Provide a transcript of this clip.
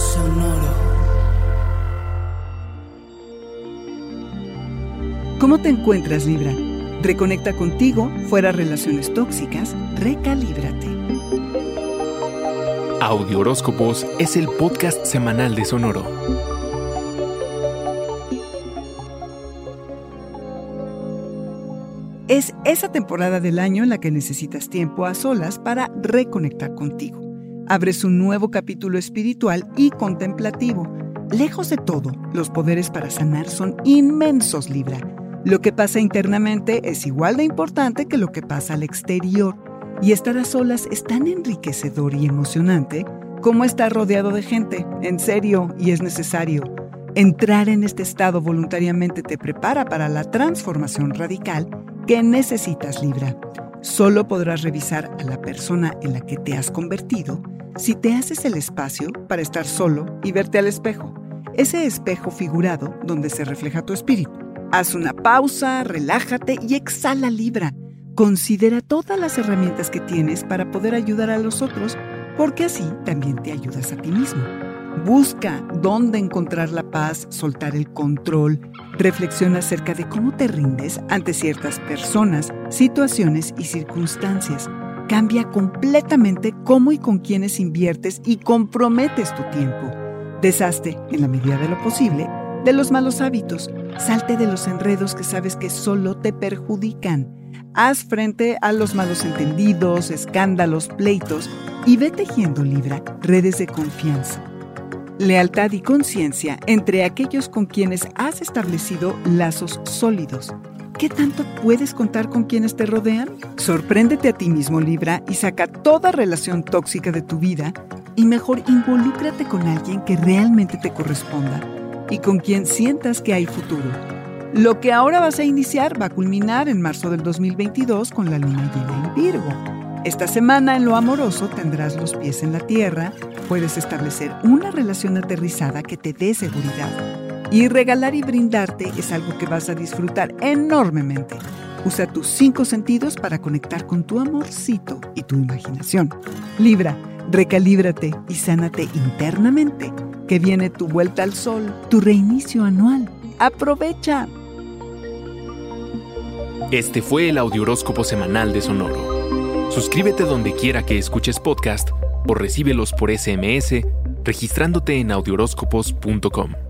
Sonoro. ¿Cómo te encuentras, Libra? Reconecta contigo, fuera relaciones tóxicas, recalíbrate. Audio Horóscopos es el podcast semanal de Sonoro. Es esa temporada del año en la que necesitas tiempo a solas para reconectar contigo. Abres un nuevo capítulo espiritual y contemplativo. Lejos de todo, los poderes para sanar son inmensos, Libra. Lo que pasa internamente es igual de importante que lo que pasa al exterior. Y estar a solas es tan enriquecedor y emocionante como estar rodeado de gente, en serio, y es necesario. Entrar en este estado voluntariamente te prepara para la transformación radical que necesitas, Libra. Solo podrás revisar a la persona en la que te has convertido si te haces el espacio para estar solo y verte al espejo, ese espejo figurado donde se refleja tu espíritu. Haz una pausa, relájate y exhala Libra. Considera todas las herramientas que tienes para poder ayudar a los otros, porque así también te ayudas a ti mismo. Busca dónde encontrar la paz, soltar el control. Reflexiona acerca de cómo te rindes ante ciertas personas, situaciones y circunstancias. Cambia completamente cómo y con quiénes inviertes y comprometes tu tiempo. Deshazte, en la medida de lo posible, de los malos hábitos. Salte de los enredos que sabes que solo te perjudican. Haz frente a los malos entendidos, escándalos, pleitos y ve tejiendo Libra redes de confianza lealtad y conciencia entre aquellos con quienes has establecido lazos sólidos. ¿Qué tanto puedes contar con quienes te rodean? Sorpréndete a ti mismo, Libra, y saca toda relación tóxica de tu vida y mejor involúcrate con alguien que realmente te corresponda y con quien sientas que hay futuro. Lo que ahora vas a iniciar va a culminar en marzo del 2022 con la luna llena en Virgo. Esta semana en lo amoroso tendrás los pies en la tierra, puedes establecer una relación aterrizada que te dé seguridad. Y regalar y brindarte es algo que vas a disfrutar enormemente. Usa tus cinco sentidos para conectar con tu amorcito y tu imaginación. Libra, recalíbrate y sánate internamente, que viene tu vuelta al sol, tu reinicio anual. ¡Aprovecha! Este fue el Audioróscopo Semanal de Sonoro. Suscríbete donde quiera que escuches podcast o recíbelos por SMS registrándote en audioróscopos.com.